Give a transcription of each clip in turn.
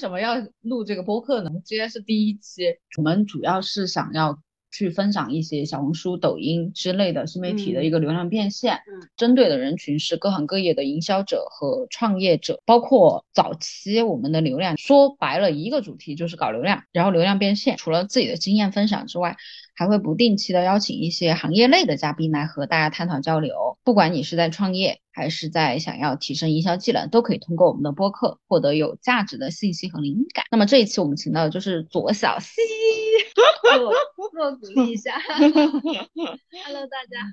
什么要录这个播客呢？今天是第一期，我们主要是想要去分享一些小红书、抖音之类的新媒体的一个流量变现。嗯，针对的人群是各行各业的营销者和创业者，包括早期我们的流量，说白了一个主题就是搞流量，然后流量变现。除了自己的经验分享之外，还会不定期的邀请一些行业内的嘉宾来和大家探讨交流。不管你是在创业，还是在想要提升营销技能，都可以通过我们的播客获得有价值的信息和灵感。那么这一期我们请到的就是左小西，自我自我鼓励一下。Hello，大家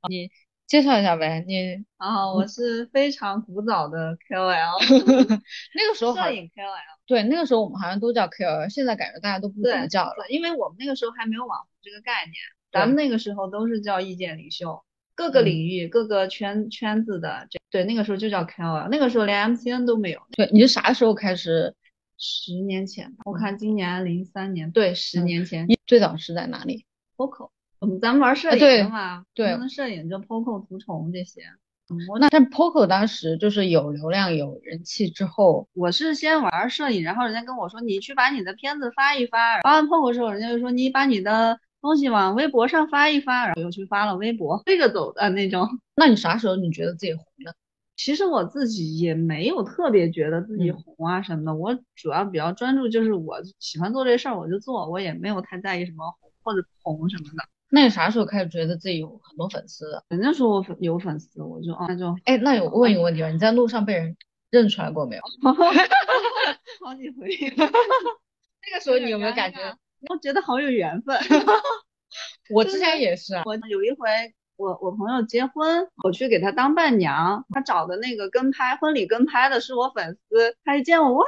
好，你介绍一下呗？你啊，我是非常古早的 KOL，那个时候好摄影 KOL。对，那个时候我们好像都叫 KOL，现在感觉大家都不怎么叫了。对，因为我们那个时候还没有网红这个概念，咱们那个时候都是叫意见领袖，各个领域、各个圈圈子的，对，那个时候就叫 KOL，那个时候连 MCN 都没有，对，你是啥时候开始？十年前，我看今年零三年，对，十年前你最早是在哪里？，POCO，我们咱们玩摄影的嘛，对咱们摄影就 POCO 图虫这些。嗯我那但 POCO 当时就是有流量、有人气之后，我是先玩摄影，然后人家跟我说你去把你的片子发一发，发完 POCO 之后，人家就说你把你的东西往微博上发一发，然后又去发了微博，背着走的那种。那你啥时候你觉得自己红的？其实我自己也没有特别觉得自己嗯红啊什么的，我主要比较专注，就是我喜欢做这事儿我就做，我也没有太在意什么红或者不红什么的。那你啥时候开始觉得自己有很多粉丝的？人家说我粉有粉丝，我就啊那就哎，那有问一个问题吧，你在路上被人认出来过没有？好几回。那个时候你有没有感觉？我觉得好有缘分。我之前也是啊，我有一回，我我朋友结婚，我去给他当伴娘，他找的那个跟拍婚礼跟拍的是我粉丝，他一见我哇，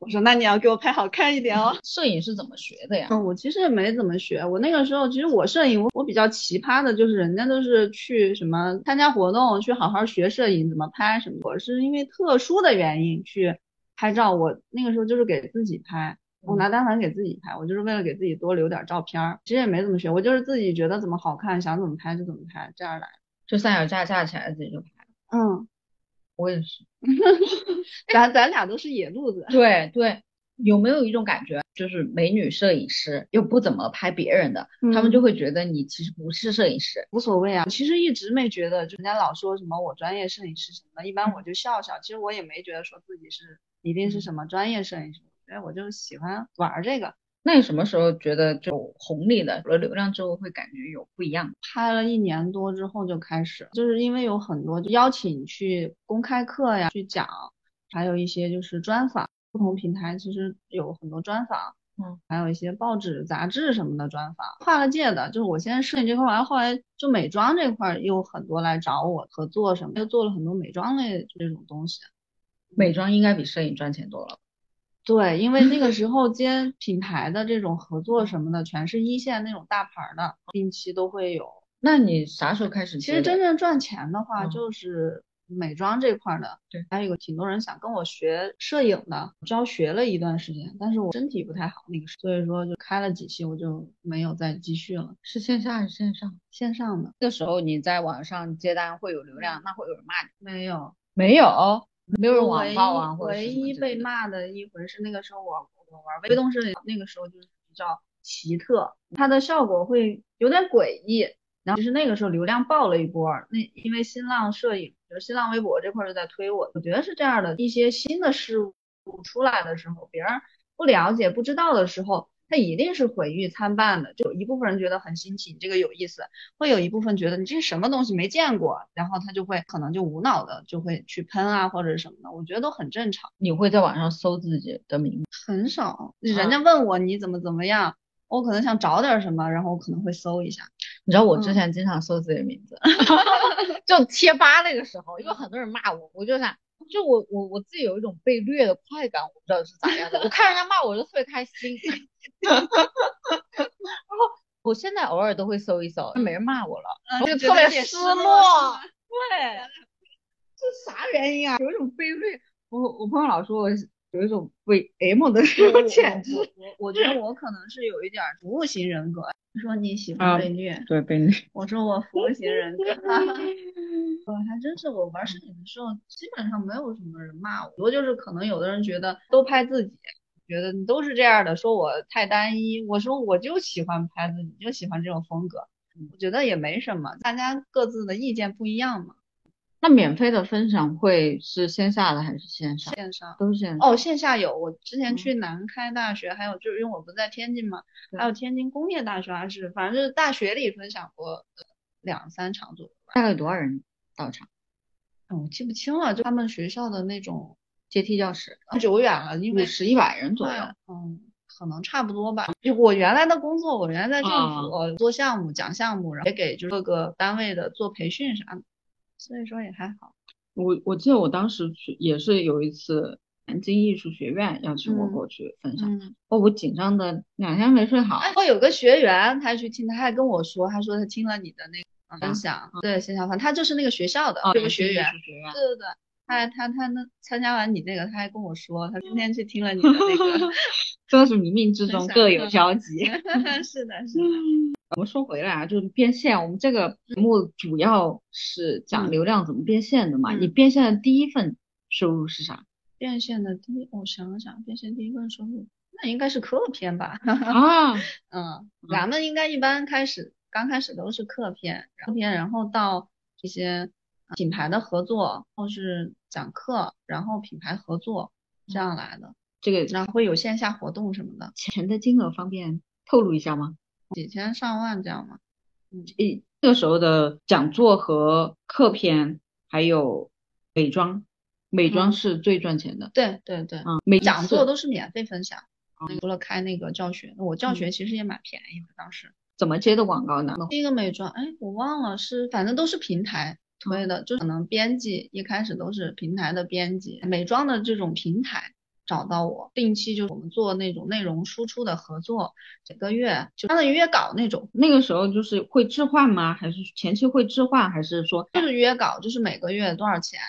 我说那你要给我拍好看一点哦。摄影是怎么学的呀？嗯，我其实也没怎么学，我那个时候其实我摄影，我我比较奇葩的就是人家都是去什么参加活动，去好好学摄影怎么拍什么，我是因为特殊的原因去拍照，我那个时候就是给自己拍。我拿单反给自己拍，我就是为了给自己多留点照片儿，其实也没怎么学，我就是自己觉得怎么好看，想怎么拍就怎么拍，这样来。就三脚架架起来自己就拍。嗯，我也是。咱咱俩都是野路子。对对，有没有一种感觉，就是美女摄影师又不怎么拍别人的，他们嗯就会觉得你其实不是摄影师。无所谓啊，其实一直没觉得，就人家老说什么我专业摄影师什么的，一般我就笑笑。其实我也没觉得说自己是一定是什么专业摄影师，因为，我就喜欢玩儿这个。那你什么时候觉得就有红利的，有了流量之后会感觉有不一样？拍了一年多之后就开始，就是因为有很多就邀请去公开课呀，去讲，还有一些就是专访，不同平台其实有很多专访，嗯，还有一些报纸、杂志什么的专访，跨了界的，就是我现在摄影这块儿，完了后来就美妆这块儿又很多来找我合作什么，又做了很多美妆类这种东西。美妆应该比摄影赚钱多了。对，因为那个时 候接品牌的这种合作什么的，全是一线那种大牌儿的，定期都会有。那你啥时候开始其实真正赚钱的话，嗯就是美妆这块儿的。对，还有挺多人想跟我学摄影的，教学了一段时间，但是我身体不太好那个时候，所以说就开了几期，我就没有再继续了。是线下还是线上？线上的那个时候你在网上接单会有流量，那会有人骂你？没有，没有，没有人网唯暴啊，或者唯一被骂的一回是那个时候我我玩微动摄影，那个时候就是比较奇特，它的效果会有点诡异。然后就是那个时候流量爆了一波儿，那因为新浪摄影，就是新浪微博这块儿就在推我，我觉得是这样的，一些新的事物出来的时候，别人不了解、不知道的时候，它一定是毁誉参半的。就有一部分人觉得很新奇，你这个有意思，会有一部分觉得你这是什么东西没见过，然后他就会可能就无脑的就会去喷啊或者什么的，我觉得都很正常。你会在网上搜自己的名字，很少，人家问我你怎么怎么样，我可能想找点什么，然后我可能会搜一下。你知道我之嗯前经常搜自己的名字，就贴吧那个时候，因为很多人骂我，我就想，就我我我自己有一种被虐的快感，我不知道是咋样的，我看人家骂我就特别开心，然后我现在偶尔都会搜一搜，没人骂我了，就特别失落。对，这啥原因啊？有一种被虐。我我朋友老说我有一种为 M 的我潜质。我我我觉得我可能是有一点儿服务型人格。你说你喜欢啊被虐，对，被虐我说我服务型人格。我还真是，我玩摄影的时候基本上没有什么人骂我，我就是可能有的人觉得都拍自己，觉得你都是这样的，说我太单一。我说我就喜欢拍自己，就喜欢这种风格。我觉得也没什么，大家各自的意见不一样嘛。那免费的分享会是线下的还是线上？线上都是线上。哦，线下有，我之前嗯去南开大学，还有就是因为我不在天津嘛，还有天津工业大学还是反正就是大学里分享过呃两三场左右吧。大概有多少人到场？嗯，我记不清了，就他们学校的那种阶梯教室，久远了，因为五十一百人左右。嗯，可能差不多吧。就我原来的工作，我原来在政啊府做项目、讲项目，然后也给就是各个单位的做培训啥的，所以说也还好。我我记得我当时去也是有一次南京艺术学院要请我嗯过去分享，嗯，哦，我紧张的两天没睡好。哎，我有个学员，他去听，他还跟我说，他说他听了你的那个分啊享，对线下课，他就是那个学校的哦，这个学员，学院对对对，他他他那参加完你那个，他还跟我说，他今天去听了你的那个真的是冥冥之中各有嗯交集。是的，是的，我们说回来啊，就是变现，我们这个节目主要是讲嗯流量怎么变现的嘛。嗯你变现的第一份收入是啥变现的第一，我想想，变现第一份收入，那应该是客片吧？啊？嗯，咱们应该一般开始刚开始都是客片，客片，然后到这些呃品牌的合作，或是讲课，然后品牌合作这样来的，这个然后会有线下活动什么的，钱的金额方便透露一下吗？几千上万这样嘛。诶，那个时候的讲座和课片，还有美妆，美妆嗯是最赚钱的。对对对，嗯，每一讲座都是免费分享，嗯除了开那个教学，我教学嗯其实也蛮便宜的，当时。怎么接的广告呢？第一个美妆，哎，我忘了是，反正都是平台推嗯的，就可能编辑一开始都是平台的编辑，美妆的这种平台找到我，定期就是我们做那种内容输出的合作，整个月就相当于约稿那种，那个时候就是会置换吗？还是前期会置换？还是说就是约稿，就是每个月多少钱。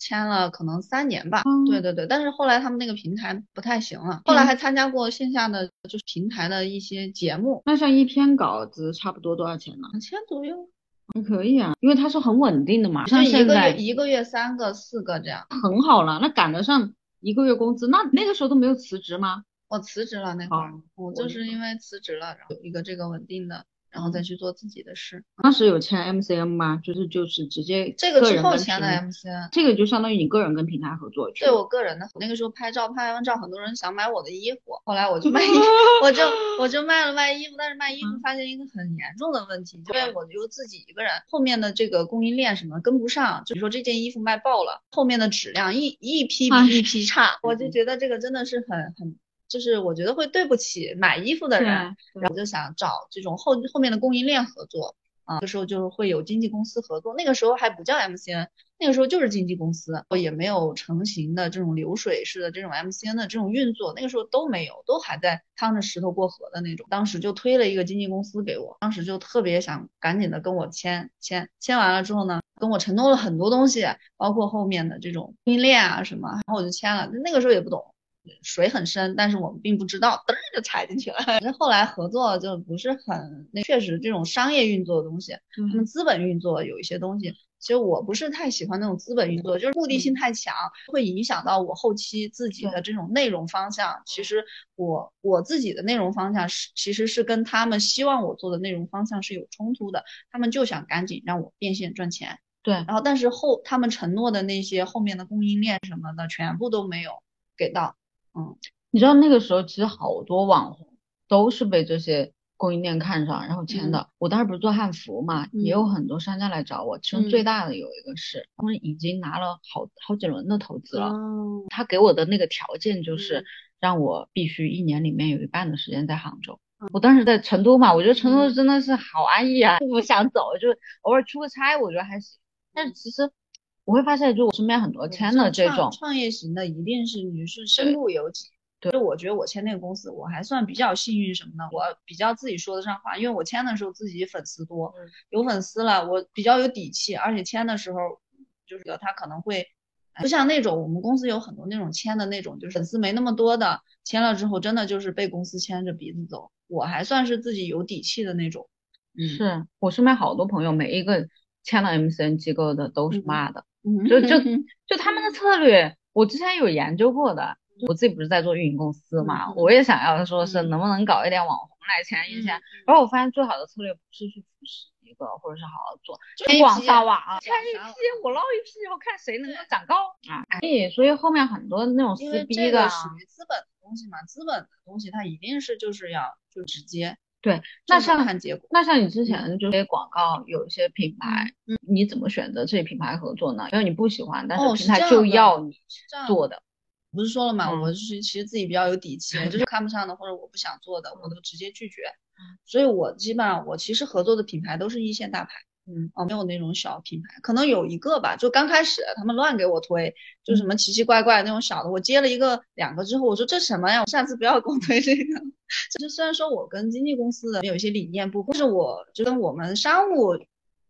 签了可能三年吧，嗯对对对，但是后来他们那个平台不太行了，后来还参加过线下的就是平台的一些节目，那像一篇稿子差不多多少钱呢？两千左右，还可以啊，因为它是很稳定的嘛，就像一个月一个月三个四个这样。很好了，那赶得上一个月工资。那那个时候都没有辞职吗？我辞职了那会儿，哦我我就是因为辞职了，然后有一个这个稳定的，然后再去做自己的事。当时有签 MCN 吗？就是就是直接这个之后签的 MCN，这个就相当于你个人跟平台合作。对我个人的，那个时候拍照拍完照，很多人想买我的衣服，后来我就卖衣，我就我就卖了卖衣服，但是卖衣服嗯发现一个很严重的问题，因为我就自己一个人，后面的这个供应链什么跟不上，就比如说这件衣服卖爆了，后面的质量一一批哎比一批差，我就觉得这个真的是很很。就是我觉得会对不起买衣服的人，然后我就想找这种后后面的供应链合作啊，这时候就是会有经纪公司合作，那个时候还不叫 MCN，那个时候就是经纪公司，也没有成型的这种流水式的这种 MCN 的这种运作，那个时候都没有，都还在趟着石头过河的那种。当时就推了一个经纪公司给我，当时就特别想赶紧的跟我签签，签完了之后呢，跟我承诺了很多东西，包括后面的这种供应链啊什么，然后我就签了，那个时候也不懂。水很深，但是我们并不知道，噔儿就踩进去了。那后来合作就不是很，那确实这种商业运作的东西，他们嗯资本运作有一些东西，其实我不是太喜欢那种资本运作，就是目的性太强，会影响到我后期自己的这种内容方向。其实我我自己的内容方向是，其实是跟他们希望我做的内容方向是有冲突的，他们就想赶紧让我变现赚钱。对，然后但是后他们承诺的那些后面的供应链什么的，全部都没有给到。嗯，你知道那个时候其实好多网红都是被这些供应链看上，然后签的。我当时不是做汉服嘛，也有很多商家来找我，其中最嗯大的有一个是他们已经拿了好好几轮的投资了。哦，他给我的那个条件就是嗯让我必须一年里面有一半的时间在杭州。我当时在成都嘛，我觉得成都嗯真的是好安逸啊，不想走，就偶尔出个差，我觉得还行。但是其实我会发现，就我身边很多签的这种，创业型的，一定是你是身不由己。对就我觉得我签那个公司，我还算比较幸运什么呢？我比较自己说得上话，因为我签的时候自己粉丝多，嗯有粉丝了，我比较有底气，而且签的时候就是他可能会不像那种我们公司有很多那种签的那种，就是粉丝没那么多的，签了之后真的就是被公司牵着鼻子走。我还算是自己有底气的那种。嗯，是我身边好多朋友，每一个签了 MCN 机构的都是骂的，嗯就就 就他们的策略，我之前有研究过的。我自己不是在做运营公司嘛，嗯我也想要说是嗯能不能搞一点网红来签一签。嗯然后我发现最好的策略不是去扶持一个，或者是好好做，就广批撒网，签一批，我捞一批，然后看谁能够长高啊。所以所以后面很多那种撕逼的属于资本的东西嘛，资本的东西它一定是就是要就直接，对那像看结果。那像你之前就是广告有一些品牌，嗯你怎么选择这些品牌合作呢？因为你不喜欢，但哦是平台就要你做的。不是说了嘛，嗯我是其实自己比较有底气，我就是看不上的或者我不想做的，我都直接拒绝。所以我基本上我其实合作的品牌都是一线大牌，嗯，哦，没有那种小品牌，可能有一个吧，就刚开始他们乱给我推，就嗯什么奇奇怪怪那种小的，我接了一个两个之后，我说这什么呀，我下次不要给我推这个。就是虽然说我跟经纪公司的有一些理念不，但是我就跟我们商务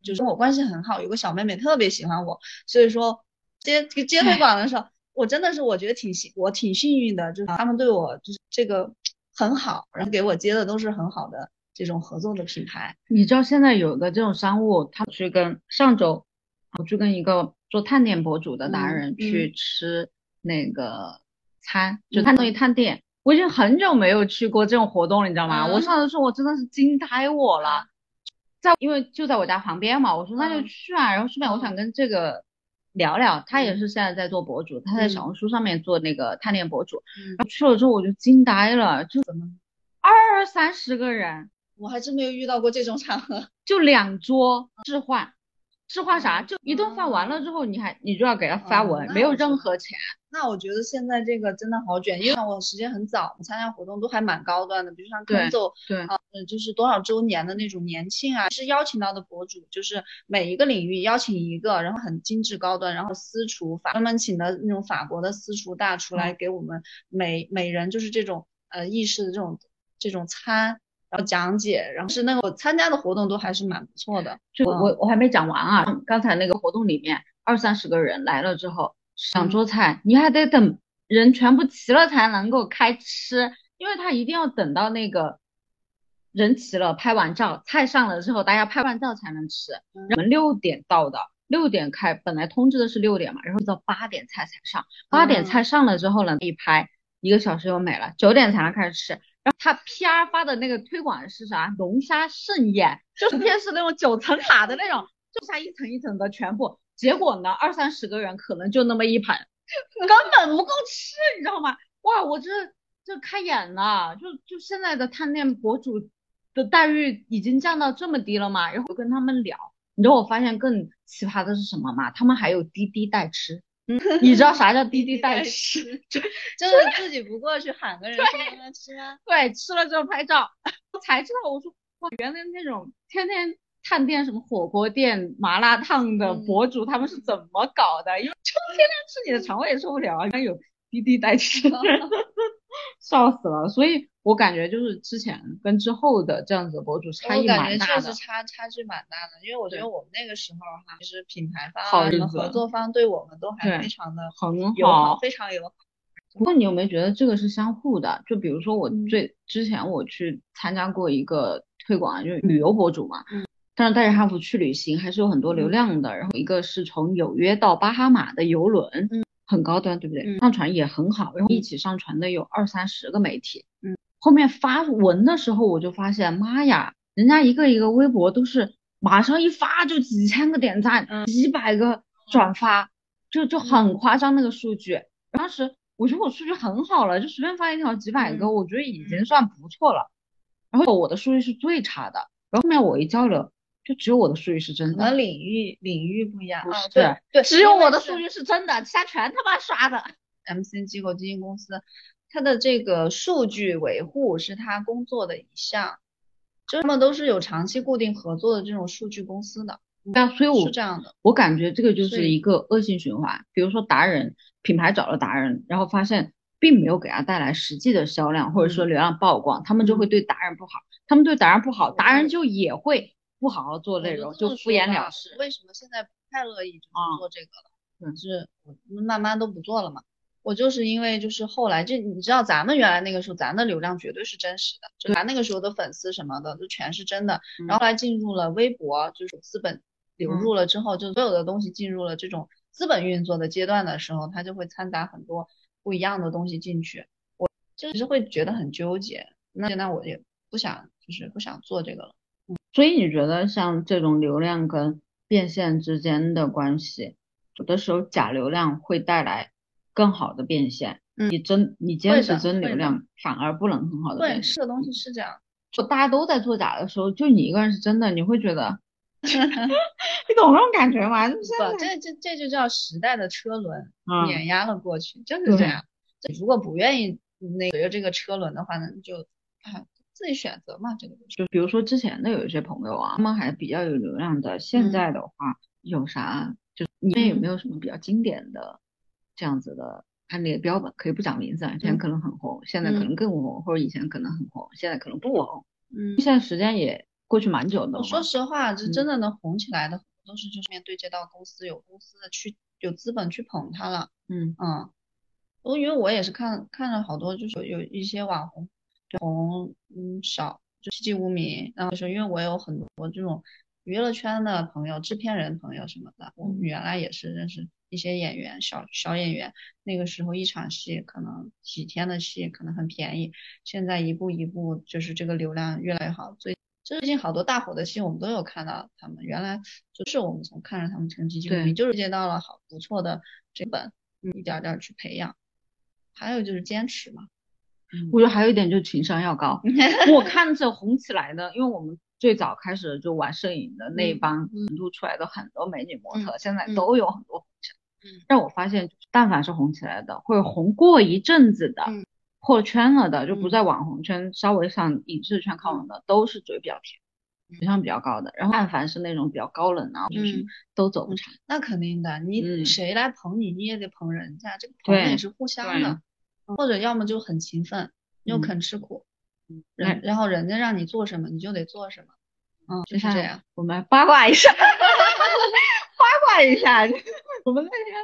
就是跟我关系很好，有个小妹妹特别喜欢我，所以说接接推广的时候。我真的是我觉得挺幸，我挺幸运的，就是他们对我就是这个很好，然后给我接的都是很好的这种合作的品牌。你知道现在有个这种商务，他去跟上周我去跟一个做探店博主的达嗯人嗯去吃那个餐，就嗯探东西探店。我已经很久没有去过这种活动了，你知道吗？嗯我上次说我真的是惊呆我了，在因为就在我家旁边嘛，我说那就嗯去啊，然后顺便我想跟这个聊聊，他也是现在在做博主，他在小红书上面做那个探店博主，嗯然后去了之后我就惊呆了，就怎么？二三十个人。我还真没有遇到过这种场合。就两桌置换，置换啥？哦就一顿饭完了之后，你还你就要给他发哦文，没有任何钱。那我觉得现在这个真的好卷，因为我时间很早，参加活动都还蛮高端的，比如像对 Kenzo 对啊，呃就是多少周年的那种年庆啊，是邀请到的博主，就是每一个领域邀请一个，然后很精致高端，然后私厨法专门请的那种法国的私厨大厨来给我们每每人就是这种呃意式的这种这种餐。然后讲解，然后是那个我参加的活动都还是蛮不错的。就嗯我我还没讲完啊，刚才那个活动里面二三十个人来了之后，两桌菜你还得等人全部齐了才能够开吃，因为他一定要等到那个人齐了，拍完照，菜上了之后，大家拍完照才能吃。嗯我们六点到的，六点开，本来通知的是六点嘛，然后到八点菜才上，八点嗯菜上了之后呢，一拍一个小时又没了，九点才能开始吃。然后他 PR 发的那个推广是啥？龙虾盛宴，就是偏是那种九层塔的那种，就它一层一层的全部。结果呢，二三十个人可能就那么一盆，根本不够吃，你知道吗？哇，我这这开眼了，就就现在的探店博主的待遇已经降到这么低了吗？然后我跟他们聊，你知道我发现更奇葩的是什么吗？他们还有滴滴代吃。你知道啥叫 滴滴代吃？就是自己不过去喊个人去让他吃吗？对，吃了之后拍照，我才知道，我说哇，原来那种天天探店什么火锅店、麻辣烫的嗯博主，他们是怎么搞的？因为就天天吃，你的肠胃也受不了啊，原来有滴滴代吃，笑死了。所以我感觉就是之前跟之后的这样子的博主差异我感觉蛮大的确实。差差距蛮大的，因为我觉得我们那个时候哈，其实品牌方好啊，什么合作方对我们都还非常的很友好，非常友好。不过你有没有觉得这个是相互的？就比如说我嗯最之前我去参加过一个推广，就是旅游博主嘛，嗯，但是带着汉服去旅行还是有很多流量的。然后一个是从纽约到巴哈马的游轮，嗯，很高端，对不对？嗯。上传也很好，然后一起上传的有二三十个媒体，嗯，后面发文的时候我就发现，妈呀，人家一个一个微博都是马上一发就几千个点赞，嗯。几百个转发，就就很夸张那个数据。当时我觉得我数据很好了，就随便发一条几百个，嗯。我觉得已经算不错了。然后我的数据是最差的，然后后面我一交流，就只有我的数据是真的，可能领域领域不一样啊，不是对对，只有我的数据是真的，其他全他妈刷的。MCN 机构基金公司，它的这个数据维护是他工作的一项，就他们都是有长期固定合作的这种数据公司的，对啊，所以我是这样的。我感觉这个就是一个恶性循环。比如说达人品牌找了达人，然后发现并没有给他带来实际的销量，或者说流量曝光，他们就会嗯对达人不好。他们对达人不好，达人就也会不好好做内容，就敷衍了事。为什么现在不太乐意就是啊做这个了？嗯是我慢慢都不做了嘛。我就是因为就是后来就你知道咱们原来那个时候咱的流量绝对是真实的，就咱那个时候的粉丝什么的就全是真的。嗯然后后来进入了微博，就是资本流入了之后，就所有的东西进入了这种资本运作的阶段的时候，它就会掺杂很多不一样的东西进去。我就是会觉得很纠结。那现在我也不想就是不想做这个了。所以你觉得像这种流量跟变现之间的关系，有的时候假流量会带来更好的变现，嗯你真你坚持真流量反而不能很好的对，变现。这个东西是这样。就大家都在做假的时候，就你一个人是真的，你会觉得，你懂那种感觉吗？就是不，在，这这这就叫时代的车轮嗯，碾压了过去，就是这样。这如果不愿意那个随着这个车轮的话呢，你就啊自己选择嘛，这个就比如说之前的有一些朋友啊，他们还比较有流量的，现嗯在的话有啥？就你们有没有什么比较经典的这样子的案例标本？可以不讲名字啊，以前嗯可能很红，现在可嗯能更红，或者以前可能很红，现在可能不红。嗯，现在时间也过去蛮久的。我说实话，这嗯真的能红起来的，都是就是面对接到公司，有公司的去有资本去捧他了。嗯嗯，我因为我也是看看了好多，就是有一些网红红嗯少就籍籍无名，然后就是因为我有很多这种娱乐圈的朋友、制片人朋友什么的，我们嗯原来也是认识一些演员，小小演员，那个时候一场戏可能几天的戏可能很便宜，现在一步一步就是这个流量越来越好，最最近好多大火的戏我们都有看到他们，原来就是我们从看着他们成绩籍无名，就是接到了好不错的这本，嗯，一点儿点儿去培养。还有就是坚持嘛，我觉得还有一点就是情商要高。我看着红起来的，因为我们最早开始就玩摄影的那一嗯帮成都出来的很多美女模特，现在嗯。都有很多红起来。嗯。但我发现，但凡是红起来的，或者红过一阵子的，嗯。破圈了的，就不嗯。在网红圈，稍微向影视圈靠拢的，都是嘴比较甜，情商比较高的。然后但凡是那种比较高冷啊，就是嗯都走不长。那肯定的，你嗯。谁来捧你，你也得捧人家，这个捧对也是互相的，或者要么就很勤奋，又嗯。肯吃苦，嗯。然然后人家让你做什么，你就得做什么，嗯，就是这样。我们八卦一下，八卦一下，我们那天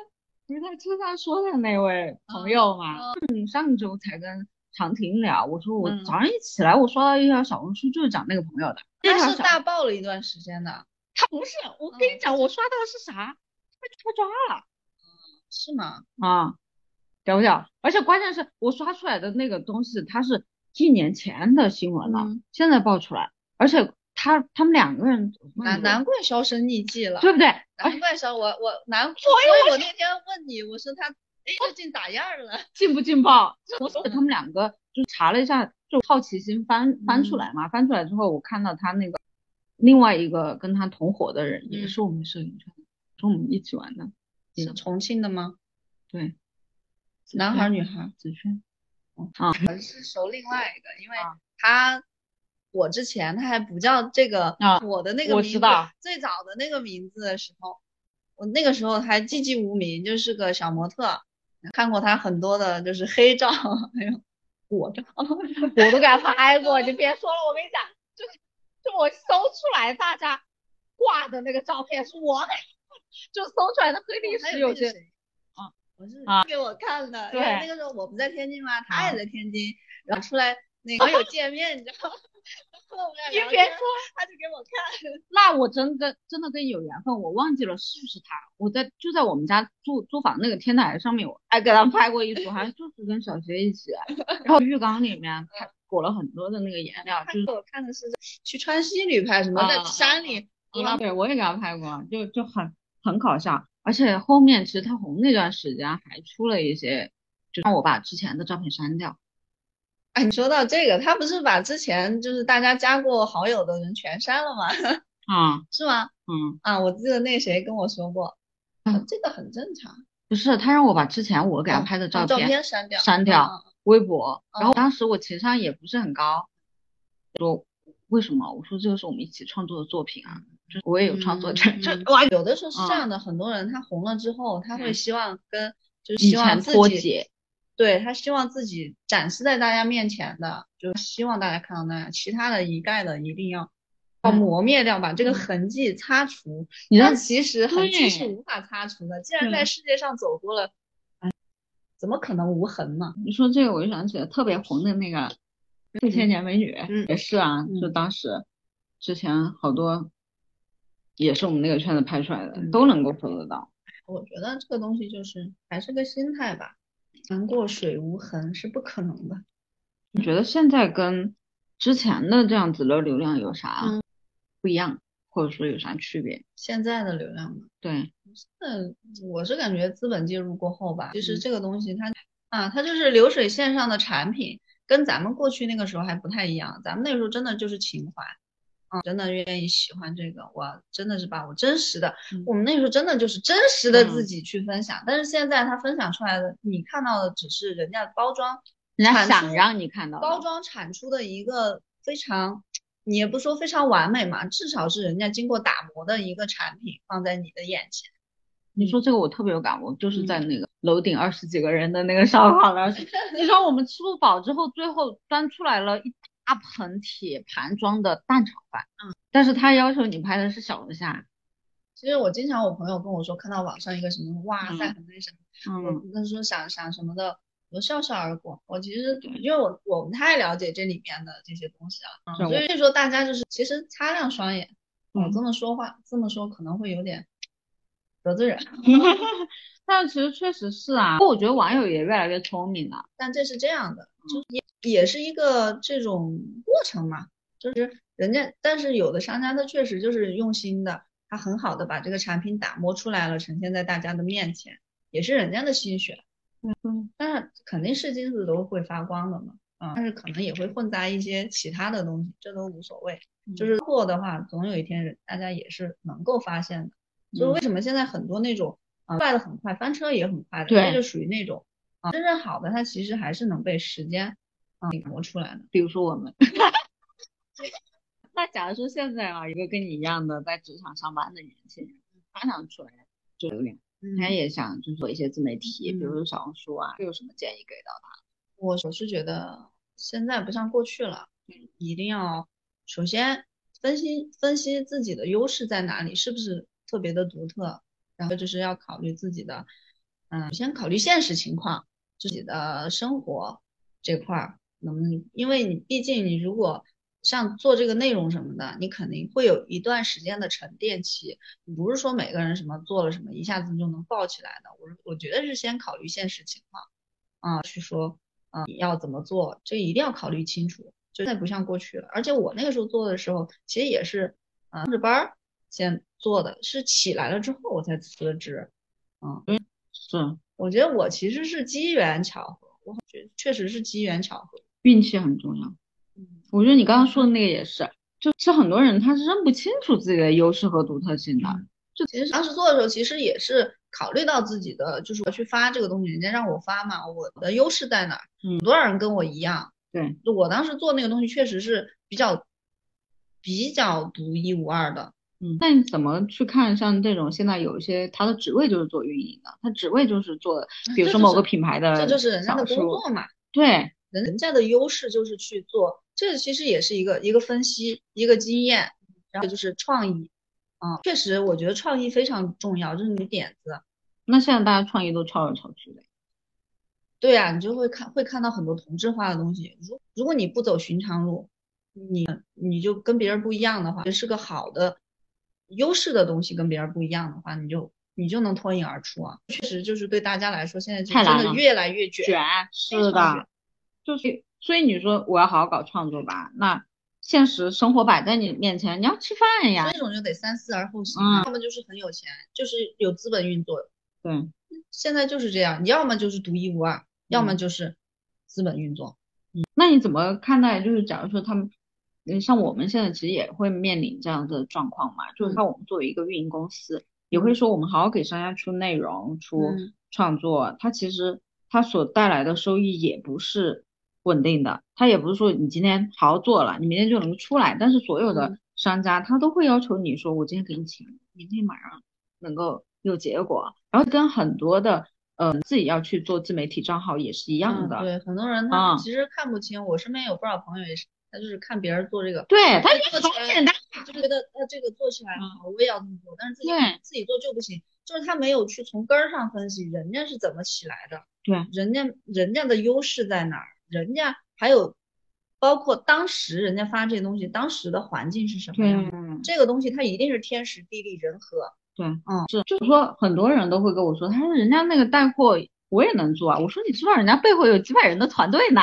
不是在车上说的那位朋友嘛，嗯，上周才跟长婷聊，我说我嗯。早上一起来，我刷到一条小红书，就是讲那个朋友的，他是大爆了一段时间的，他不是，我跟你讲，我刷到的是啥？被他抓了。是吗？啊，屌不屌？而且关键是我刷出来的那个东西，它是一年前的新闻了，嗯现在爆出来，而且他他们两个人难难怪销声匿迹了，对不对？难怪销我我难，所以我那天问你，我说他哎最近咋样了？劲不劲爆？我说他们两个就查了一下，就好奇心翻翻出来嘛，翻出来之后，我看到他那个另外一个跟他同伙的人，也嗯是我们摄影圈的，是我们一起玩的，是重庆的吗？对，男孩儿女孩儿？子轩，我是熟另外一个，因为啊。他我之前他还不叫这个啊我的那个名字，知道最早的那个名字的时候，我那个时候还寂寂无名，就是个小模特，看过他很多的就是黑照，还有裸照，我都给他拍过，你别说了，我跟你讲，就就我搜出来大家挂的那个照片是我给，就搜出来的黑历史有些有那个谁啊，我是啊给我看的，因对为那个时候我不在天津嘛，他啊也在天津，然后出来那个 有见面，你知道吗？然 后我们俩你别说，他就给我看。那我真跟真的跟你有缘分，我忘记了是不是他。我在就在我们家租租房那个天台上面，我还给他拍过一组，好像就是跟小学一起，然后浴缸里面他裹了很多的那个颜料，就是我看的是去川西旅拍什么，在啊山里，啊，对我也给他拍过，就就很很搞笑。而且后面其实他红那段时间还出了一些，就让我把之前的照片删掉。哎，你说到这个，他不是把之前就是大家加过好友的人全删了吗？啊，是吗？嗯，啊，我记得那谁跟我说过，这个很正常。不是，他让我把之前我给他哦拍的照片片删掉，删掉微博，然后哦当时我情商也不是很高，说为什么？我说这个是我们一起创作的作品啊，就我也有创作权，就嗯哇，有的时候是这嗯。样的，很多人他红了之后，他会嗯。希望跟就是希望自己，脱节，对他希望自己展示在大家面前的，就希望大家看到那样，其他的一概的一定要要磨灭掉，把这个痕迹擦除。你知道但其实痕迹是无法擦除的。既然在世界上走过了，哎，怎么可能无痕呢？你说这个，我就想起了特别红的那个《四千年美女》，嗯。也是啊，嗯。就当时之前好多也是我们那个圈子拍出来的，嗯都能够搜得到。我觉得这个东西就是还是个心态吧。船过水无痕是不可能的。你觉得现在跟之前的这样子的流量有啥嗯不一样，或者说有啥区别？现在的流量嘛，对，那我是感觉资本介入过后吧，其实嗯这个东西它啊，它就是流水线上的产品，跟咱们过去那个时候还不太一样。咱们那个时候真的就是情怀，啊，真的愿意喜欢这个，我真的是把我真实的，嗯我们那个时候真的就是真实的嗯自己去分享。但是现在他分享出来的，你看到的只是人家包装，人家想让你看到包装产出的一个非常，你也不说非常完美嘛，至少是人家经过打磨的一个产品放在你的眼前。你说这个我特别有感悟，就是在嗯那个楼顶二十几个人的那个烧烤那儿，你知道我们吃不饱之后，最后端出来了一大盆铁盘装的蛋炒饭，嗯，但是他要求你拍的是小龙虾，其实我经常我朋友跟我说，看到网上一个什么，哇塞，那什么，我嗯。那时候想想什么的，我就笑笑而过。我其实因为我我不太了解这里面的这些东西啊，嗯所以说大家就是其实擦亮双眼。我嗯。这么说话，这么说可能会有点得罪人，但其实确实是啊，我觉得网友也越来越聪明了，但这是这样的，就是也也是一个这种过程嘛，就是人家，但是有的商家他确实就是用心的，他很好的把这个产品打磨出来了，呈现在大家的面前，也是人家的心血。嗯，但是肯定是金子都会发光的嘛，啊、但是可能也会混杂一些其他的东西，这都无所谓。就是货的话，总有一天人大家也是能够发现的。就是为什么现在很多那种啊快的很快，翻车也很快的，对这就属于那种啊真正好的，它其实还是能被时间啊磨出来的。比如说我们。那假如说现在啊，一个跟你一样的在职场上班的年轻人，他想出来做流量，他嗯，也想就做一些自媒体，比如嗯说小红书啊，有什么建议给到他？我我是觉得现在不像过去了，一定要首先分析分析自己的优势在哪里，是不是特别的独特，然后就是要考虑自己的，嗯，先考虑现实情况，自己的生活这块儿能不能，因为你毕竟你如果像做这个内容什么的，你肯定会有一段时间的沉淀期，不是说每个人什么做了什么一下子就能爆起来的，我我觉得是先考虑现实情况。啊，去说，啊，你要怎么做，这一定要考虑清楚。就现在不像过去了，而且我那个时候做的时候，其实也是，啊，上着班儿先做的，是起来了之后我才辞职。嗯，是我觉得我其实是机缘巧合，我觉得确实是机缘巧合。运气很重要。嗯，我觉得你刚刚说的那个也是，就是很多人他是认不清楚自己的优势和独特性的。就其实当时做的时候，其实也是考虑到自己的，就是我去发这个东西，人家让我发嘛，我的优势在哪儿？嗯很多人跟我一样，对，就我当时做那个东西确实是比较比较独一无二的。嗯，那你怎么去看像这种现在有一些他的职位就是做运营的，他职位就是做，比如说某个品牌的这就是人家的工作嘛，对，人人家的优势就是去做，这其实也是一个一个分析，一个经验，然后就是创意，啊、确实我觉得创意非常重要，就是你点子，那现在大家创意都超来超去的。对呀、你就会看会看到很多同质化的东西。如如果你不走寻常路，你你就跟别人不一样的话，这是个好的优势的东西，跟别人不一样的话，你就你就能脱颖而出啊。确实就是对大家来说，现在就真的越来越卷。卷，是的，就是所以你说我要好好搞创作吧，那现实生活摆在你面前，你要吃饭呀，这种就得三思而后行，嗯要么就是很有钱，就是有资本运作，对，现在就是这样，你要么就是独一无二，要么嗯就是资本运作。嗯那你怎么看待？就是假如说他们，嗯，像我们现在其实也会面临这样的状况嘛，就是嗯。像我们作为一个运营公司，也会说我们好好给商家出内容、出嗯。创作，它其实它所带来的收益也不是稳定的，它也不是说你今天好好做了，你明天就能出来，但是所有的嗯。商家他都会要求你说，我今天给你钱，明天马上能够有结果，然后跟很多的。嗯，自己要去做自媒体账号也是一样的，嗯对，很多人他啊。其实看不清，我身边有不少朋友也是，他就是看别人做这个，对，他哎觉得好简单，就觉得呃这个做起来好，我也要这么做，但是自己自己做就不行，就是他没有去从根儿上分析人家是怎么起来的，对，人家人家的优势在哪儿，人家还有包括当时人家发这些东西，当时的环境是什么样的，这个东西它一定是天时地利人和，对，嗯，是，就是说很多人都会跟我说，他说人家那个带货我也能做啊，我说你知道人家背后有几百人的团队呢，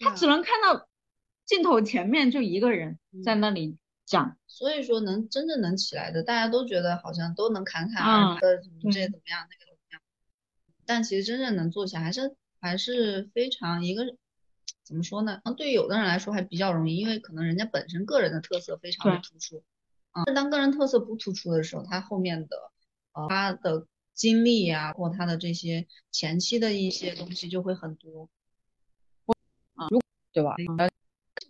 他只能看到镜头前面就一个人在那里讲，所以说能真正能起来的，大家都觉得好像都能侃侃嗯而谈，什么这对怎么样，那个怎么样，但其实真正能做起来，还是还是非常一个怎么说呢？对于有的人来说还比较容易，因为可能人家本身个人的特色非常的突出，啊，当个人特色不突出的时候，他后面的呃他的经历呀、或他的这些前期的一些东西就会很多。啊，如对吧？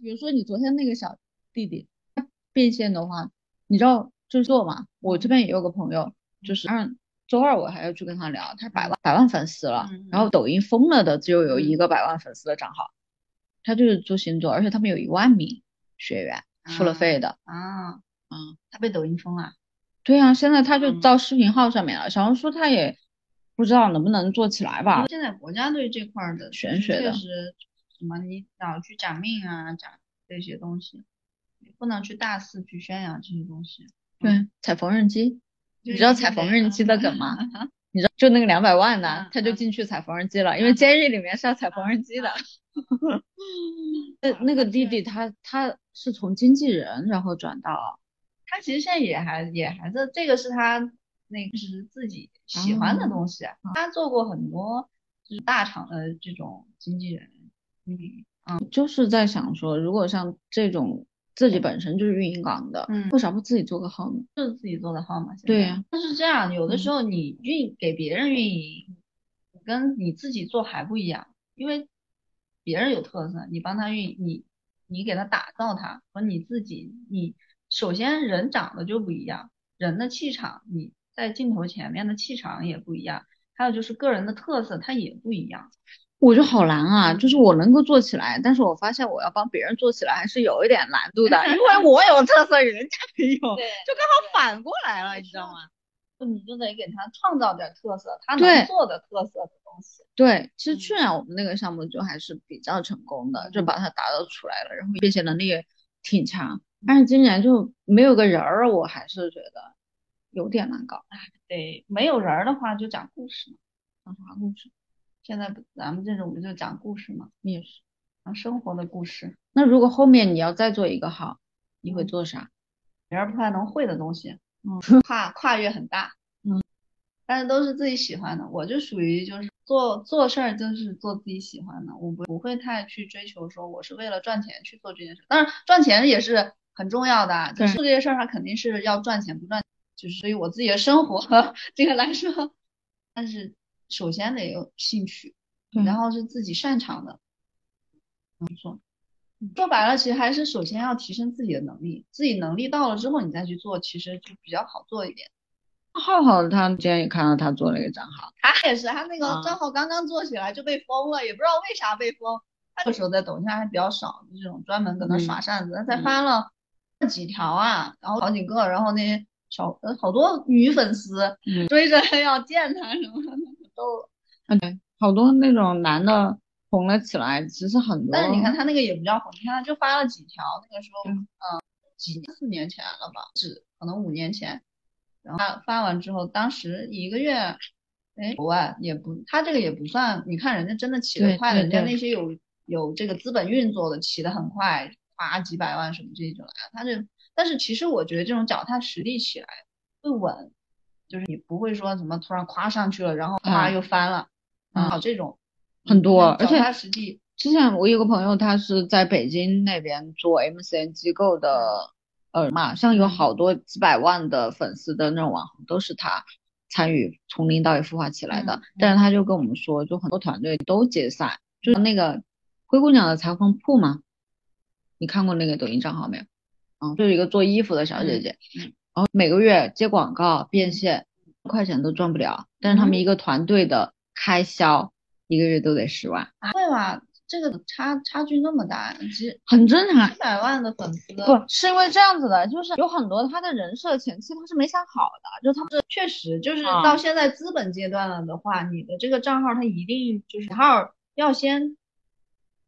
比如说你昨天那个小弟弟他变现的话，你知道就是做嘛，我这边也有个朋友，就是嗯，周二我还要去跟他聊，他百万百万粉丝了，嗯然后抖音封了的只有有一嗯。个百万粉丝的账号，他就是做星座，而且他们有一万名学员，付了费的，啊，嗯，他被抖音封了。对啊，现在他就嗯。到视频号上面了，小红书他也不知道能不能做起来吧，现在国家对这块儿的玄学的确实什么你老去讲命啊，讲这些东西，你不能去大肆去宣扬这些东西。对，踩缝纫机，你知道踩缝纫机的梗吗？啊你知道就那个两百万的嗯，他就嗯进去踩缝纫机了，因为监狱里面是要踩缝纫机的。那那个弟弟他他是从经纪人然后转到，他其实现在也还也还是这个是他那个是自己喜欢的东西，他做过很多就是大厂的这种经纪人，嗯就是在想说，如果像这种自己本身就是运营岗的，嗯为啥不自己做个号呢？就是自己做的号嘛。对呀但是这样，有的时候你运给别人运营，跟你自己做还不一样，因为别人有特色，你帮他运，你你给他打造他，和你自己，你首先人长得就不一样，人的气场，你在镜头前面的气场也不一样，还有就是个人的特色，他也不一样。我就好难啊，就是我能够做起来，但是我发现我要帮别人做起来还是有一点难度的，因为我有特色，人家没有，就刚好反过来了，你知道吗？你就得给他创造点特色，他能做的特色的东西。对，其实嗯去年我们那个项目就还是比较成功的，就嗯把它打造出来了，然后变现能力也挺强。但是今年就没有个人儿，我还是觉得有点难搞。对，没有人儿的话就讲故事嘛。讲啥故事？现在不咱们这种不就讲故事吗，也是。讲生活的故事，那如果后面你要再做一个号，你会嗯做啥？别人不太能会的东西，嗯，跨跨越很大，嗯，但是都是自己喜欢的。我就属于就是做做事儿就是做自己喜欢的，我不不会太去追求说我是为了赚钱去做这件事。当然赚钱也是很重要的啊，就是做这些事儿它肯定是要赚钱不赚，就是对于我自己的生活 这个来说，但是首先得有兴趣，然后是自己擅长的，没错。说白了，其实还是首先要提升自己的能力，自己能力到了之后，你再去做，其实就比较好做一点。浩浩他今天也看到他做了一个账号，他也是，他那个啊账号刚刚做起来就被封了，也不知道为啥被封。那个时候在抖音上还比较少，这种专门搁那耍扇子，他才嗯发了几条啊，然后好几个，然后那些小呃好多女粉丝嗯追着要见他什么的都。啊对，好多那种男的红了起来，其实很多。但是你看他那个也不叫红，你看他就发了几条，那个时候嗯嗯几年四年前了吧，只可能五年前。然后发发完之后，当时一个月，哎，五万也不，他这个也不算，你看人家真的起得快的，人家那些有有这个资本运作的，起得很快，花几百万什么这就来了。他这，但是其实我觉得这种脚踏实地起来会稳，就是你不会说怎么突然夸上去了，然后夸嗯。又翻了，嗯。啊，这种。很多而且脚踏实际，之前我有个朋友，他是在北京那边做 MCN 机构的，呃嘛，像有好多几百万的粉丝的那种网红，都是他参与从零到一孵化起来的。但是他就跟我们说，就很多团队都解散，就是那个灰姑娘的裁缝铺嘛，你看过那个抖音账号没有？嗯，就是一个做衣服的小姐姐，嗯然后每个月接广告变现，一块钱都赚不了，但是他们嗯一个团队的开销一个月都得十万。会吧？这个差差距那么大，其实很正常。几百万的粉丝，不是因为这样子的，就是有很多他的人设前期他是没想好的，就他是确实就是啊到现在资本阶段了的话，你的这个账号他一定就是号要先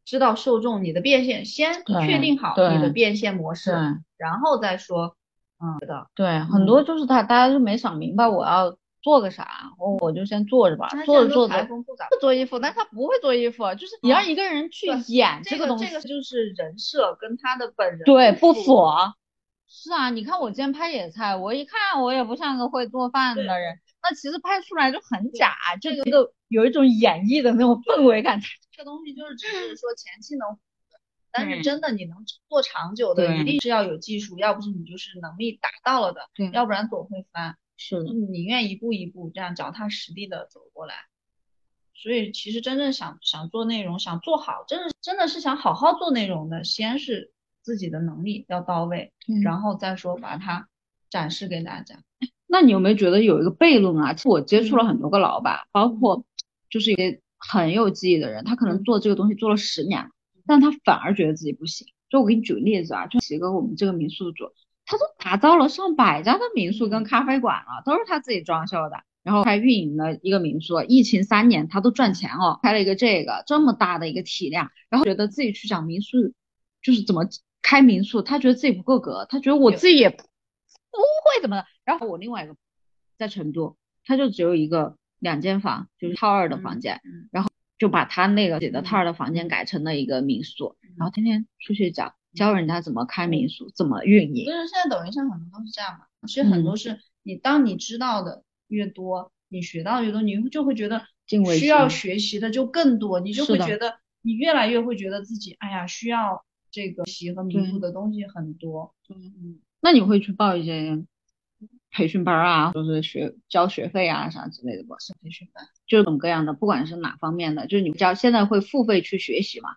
知道受众，你的变现先确定好你的变现模式，然后再说，嗯的，对，很多就是他大家就没想明白我要做个啥，我我就先做着吧，他做着做着不做衣服，但是他不会做衣服，就是你让一个人去对演这个东西，这个就是人设跟他的本人对不符。是啊，你看我今天拍野菜，我一看我也不像个会做饭的人，那其实拍出来就很假，就一个有一种演绎的那种氛围感。这个东西就是只是说前期能但是真的你能做长久的，一定是要有技术，要不是你就是能力达到了的，要不然总会翻。是的，你宁愿一步一步这样脚踏实地的走过来。所以其实真正想想做内容，想做好，真的真的是想好好做内容的，先是自己的能力要到位，然后再说把它展示给大家。那你有没有觉得有一个悖论啊？我接触了嗯很多个老板，包括就是一些很有记忆的人，他可能做这个东西做了十年了，但他反而觉得自己不行。就我给你举个例子啊，就几个我们这个民宿主，他都打造了上百家的民宿跟咖啡馆了，都是他自己装修的。然后还运营了一个民宿，疫情三年他都赚钱哦，开了一个这个这么大的一个体量，然后觉得自己去讲民宿，就是怎么开民宿，他觉得自己不够格，他觉得我自己也不会怎么的。然后我另外一个在成都，他就只有一个两间房，就是套二的房间，嗯然后就把他那个自己的套二的房间改成了一个民宿，然后天天出去讲教人家怎么开民宿，怎么运营就。是现在抖音上很多都是这样嘛，其实很多是你当你知道的越多，你学到的越多，你就会觉得需要学习的就更多，你就会觉得你越来越会觉得自己，哎呀，需要这个习和民宿的东西很多。嗯，那你会去报一些培训班啊，就是学交学费啊啥之类的不？是培训班。就各种各样的，不管是哪方面的，就是你交现在会付费去学习嘛？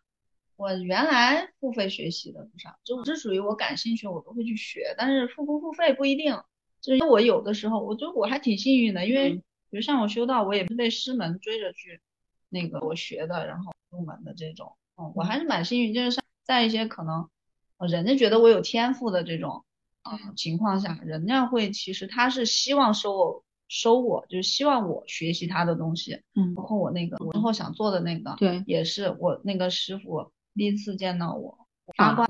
我原来付费学习的不少，就这属于我感兴趣，我都会去学，但是付不付费不一定。就是我有的时候，我觉得我还挺幸运的，因为嗯比如像我修道，我也是被师门追着去那个我学的，然后入门的这种，嗯，我还是蛮幸运，就是像在一些可能呃人家觉得我有天赋的这种呃情况下，人家会其实他是希望收我收我，就是希望我学习他的东西，嗯包括我那个我之后想做的那个，对，也是我那个师傅第一次见到我，八卦